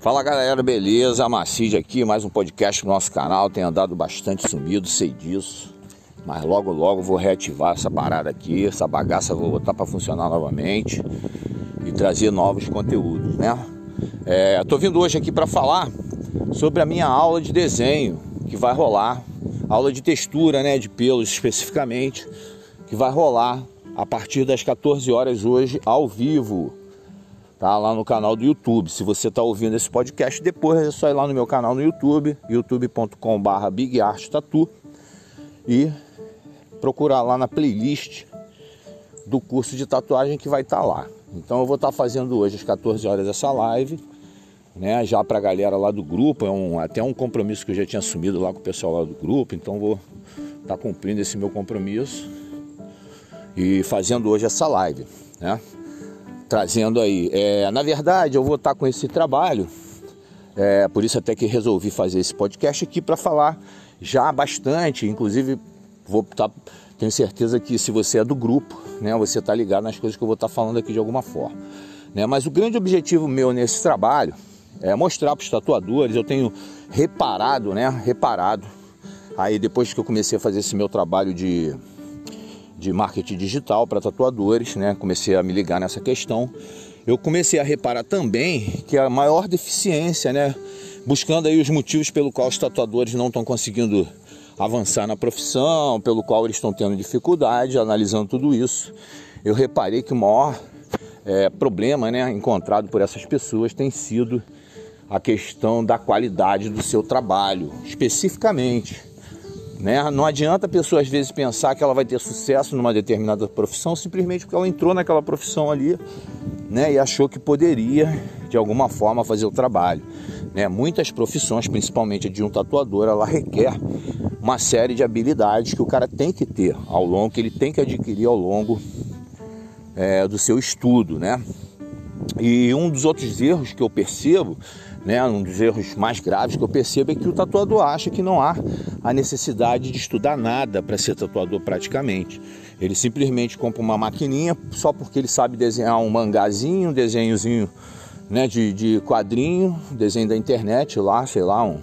Fala galera, beleza? Macide aqui, mais um podcast no nosso canal. Tem andado bastante sumido, sei disso. Mas logo logo vou reativar essa parada aqui, essa bagaça vou botar para funcionar novamente e trazer novos conteúdos, né? É, tô vindo hoje aqui para falar sobre a minha aula de desenho que vai rolar, aula de textura, né, de pelos especificamente, que vai rolar a partir das 14 horas hoje ao vivo tá lá no canal do YouTube. Se você está ouvindo esse podcast depois, é só ir lá no meu canal no YouTube, youtube.com/barra Tatu e procurar lá na playlist do curso de tatuagem que vai estar tá lá. Então eu vou estar tá fazendo hoje às 14 horas essa live, né? Já para a galera lá do grupo, é um, até um compromisso que eu já tinha assumido lá com o pessoal lá do grupo, então vou estar tá cumprindo esse meu compromisso e fazendo hoje essa live, né? Trazendo aí. É, na verdade, eu vou estar com esse trabalho, é, por isso até que resolvi fazer esse podcast aqui para falar já bastante, inclusive vou estar, tá, tenho certeza que se você é do grupo, né, você está ligado nas coisas que eu vou estar tá falando aqui de alguma forma. Né? Mas o grande objetivo meu nesse trabalho é mostrar para os tatuadores, eu tenho reparado, né, reparado, aí depois que eu comecei a fazer esse meu trabalho de de marketing digital para tatuadores, né? Comecei a me ligar nessa questão. Eu comecei a reparar também que a maior deficiência, né? Buscando aí os motivos pelo qual os tatuadores não estão conseguindo avançar na profissão, pelo qual eles estão tendo dificuldade, analisando tudo isso, eu reparei que o maior é, problema né, encontrado por essas pessoas tem sido a questão da qualidade do seu trabalho, especificamente né? Não adianta a pessoa às vezes pensar que ela vai ter sucesso numa determinada profissão simplesmente porque ela entrou naquela profissão ali né? e achou que poderia de alguma forma fazer o trabalho. Né? Muitas profissões, principalmente a de um tatuador, ela requer uma série de habilidades que o cara tem que ter ao longo, que ele tem que adquirir ao longo é, do seu estudo. Né? E um dos outros erros que eu percebo né, um dos erros mais graves que eu percebo é que o tatuador acha que não há a necessidade de estudar nada para ser tatuador praticamente. Ele simplesmente compra uma maquininha só porque ele sabe desenhar um mangazinho, um desenhozinho né, de, de quadrinho, desenho da internet lá, sei lá, um,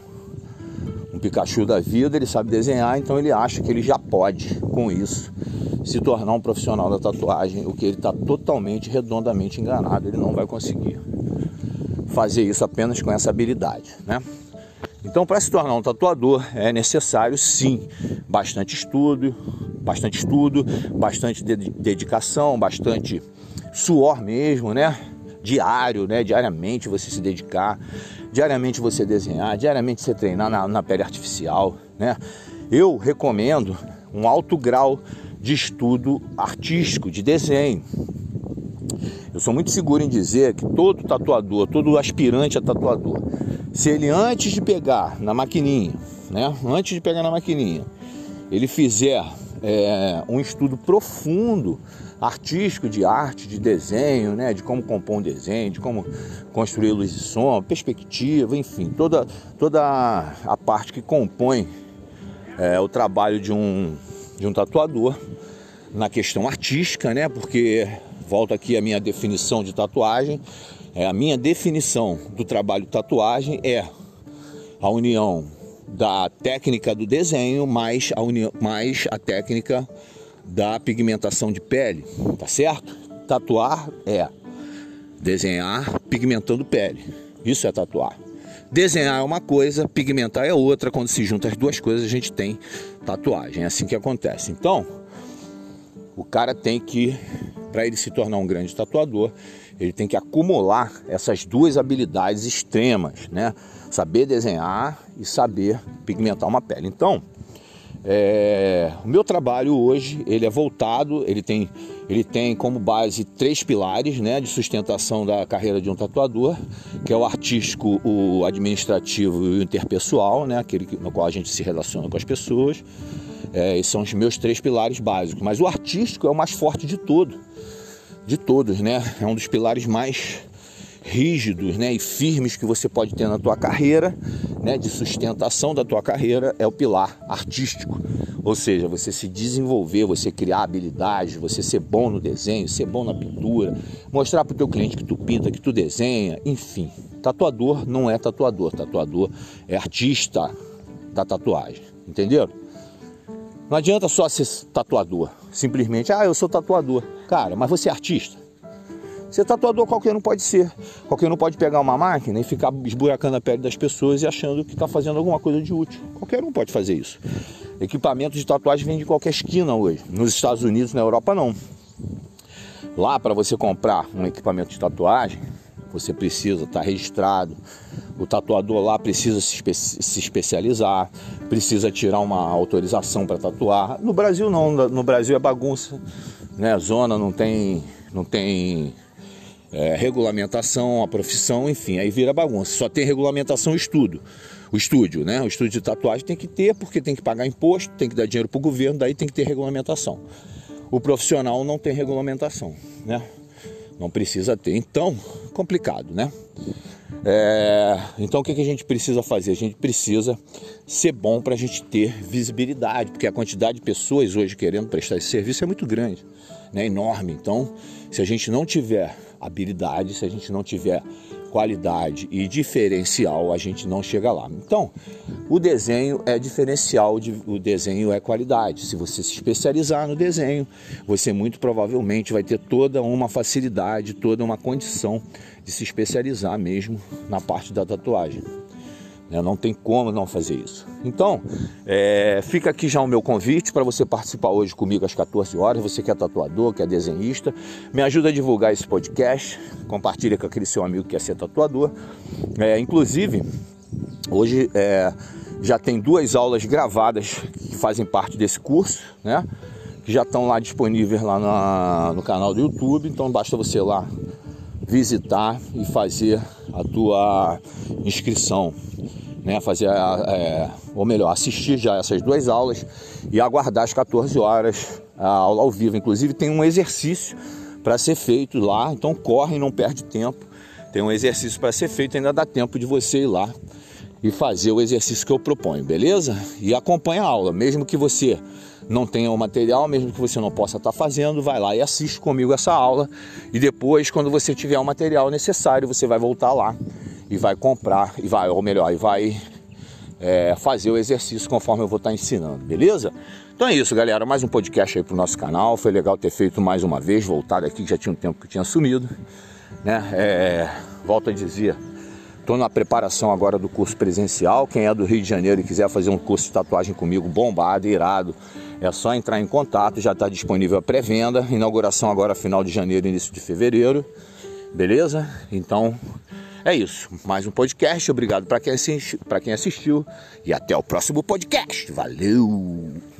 um Pikachu da vida, ele sabe desenhar, então ele acha que ele já pode, com isso, se tornar um profissional da tatuagem, o que ele está totalmente, redondamente enganado, ele não vai conseguir fazer isso apenas com essa habilidade, né? Então, para se tornar um tatuador é necessário sim bastante estudo, bastante estudo, bastante dedicação, bastante suor mesmo, né? Diário, né? Diariamente você se dedicar, diariamente você desenhar, diariamente você treinar na, na pele artificial, né? Eu recomendo um alto grau de estudo artístico, de desenho, eu sou muito seguro em dizer que todo tatuador, todo aspirante a tatuador, se ele antes de pegar na maquininha, né, antes de pegar na maquininha, ele fizer é, um estudo profundo artístico de arte, de desenho, né, de como compor um desenho, de como construir luz e som, perspectiva, enfim, toda, toda a parte que compõe é, o trabalho de um, de um tatuador na questão artística, né, porque volto aqui a minha definição de tatuagem. É, a minha definição do trabalho tatuagem é a união da técnica do desenho mais a, união, mais a técnica da pigmentação de pele, tá certo? Tatuar é desenhar pigmentando pele. Isso é tatuar. Desenhar é uma coisa, pigmentar é outra. Quando se junta as duas coisas, a gente tem tatuagem. É assim que acontece. Então, o cara tem que para ele se tornar um grande tatuador, ele tem que acumular essas duas habilidades extremas, né? Saber desenhar e saber pigmentar uma pele. Então, é, o meu trabalho hoje ele é voltado, ele tem, ele tem como base três pilares né, de sustentação da carreira de um tatuador, que é o artístico, o administrativo e o interpessoal, né, aquele no qual a gente se relaciona com as pessoas. É, esses são os meus três pilares básicos. Mas o artístico é o mais forte de todo, de todos, né? É um dos pilares mais rígidos, né, e firmes que você pode ter na tua carreira, né, de sustentação da tua carreira é o pilar artístico. Ou seja, você se desenvolver, você criar habilidades, você ser bom no desenho, ser bom na pintura, mostrar para o teu cliente que tu pinta, que tu desenha, enfim, Tatuador não é tatuador, tatuador é artista da tatuagem, entenderam? Não adianta só ser tatuador, simplesmente, ah, eu sou tatuador. Cara, mas você é artista? Ser tatuador qualquer um pode ser. Qualquer um pode pegar uma máquina e ficar esburacando a pele das pessoas e achando que está fazendo alguma coisa de útil. Qualquer um pode fazer isso. Equipamento de tatuagem vem de qualquer esquina hoje. Nos Estados Unidos, na Europa, não. Lá, para você comprar um equipamento de tatuagem, você precisa estar tá registrado. O tatuador lá precisa se, espe se especializar, precisa tirar uma autorização para tatuar. No Brasil não, no Brasil é bagunça, né? Zona não tem, não tem é, regulamentação, a profissão, enfim, aí vira bagunça. Só tem regulamentação e estudo. O estúdio, né? O estúdio de tatuagem tem que ter, porque tem que pagar imposto, tem que dar dinheiro para o governo, daí tem que ter regulamentação. O profissional não tem regulamentação, né? Não precisa ter. Então, complicado, né? É, então, o que, que a gente precisa fazer? A gente precisa ser bom para a gente ter visibilidade, porque a quantidade de pessoas hoje querendo prestar esse serviço é muito grande, né? enorme. Então, se a gente não tiver habilidade, se a gente não tiver qualidade e diferencial, a gente não chega lá. Então, o desenho é diferencial, o desenho é qualidade. Se você se especializar no desenho, você muito provavelmente vai ter toda uma facilidade, toda uma condição de se especializar mesmo na parte da tatuagem. Né? Não tem como não fazer isso. Então, é, fica aqui já o meu convite para você participar hoje comigo às 14 horas. Você que é tatuador, que é desenhista, me ajuda a divulgar esse podcast. Compartilha com aquele seu amigo que quer ser tatuador. É, inclusive, hoje é, já tem duas aulas gravadas que fazem parte desse curso, né? Que já estão lá disponíveis lá na, no canal do YouTube. Então basta você lá visitar e fazer a tua inscrição né, fazer, é, ou melhor, assistir já essas duas aulas e aguardar as 14 horas a aula ao vivo. Inclusive tem um exercício para ser feito lá, então corre, não perde tempo. Tem um exercício para ser feito, ainda dá tempo de você ir lá e fazer o exercício que eu proponho, beleza? E acompanha a aula, mesmo que você não tenha o material, mesmo que você não possa estar tá fazendo, vai lá e assiste comigo essa aula. E depois, quando você tiver o material necessário, você vai voltar lá e vai comprar, e vai, ou melhor, e vai é, fazer o exercício conforme eu vou estar ensinando, beleza? Então é isso, galera. Mais um podcast aí pro nosso canal. Foi legal ter feito mais uma vez, voltado aqui, já tinha um tempo que tinha sumido. Né? É, volto a dizer, estou na preparação agora do curso presencial. Quem é do Rio de Janeiro e quiser fazer um curso de tatuagem comigo, bombado, irado, é só entrar em contato. Já está disponível a pré-venda. Inauguração agora final de janeiro, início de fevereiro. Beleza? Então é isso. Mais um podcast. Obrigado para quem, quem assistiu. E até o próximo podcast. Valeu!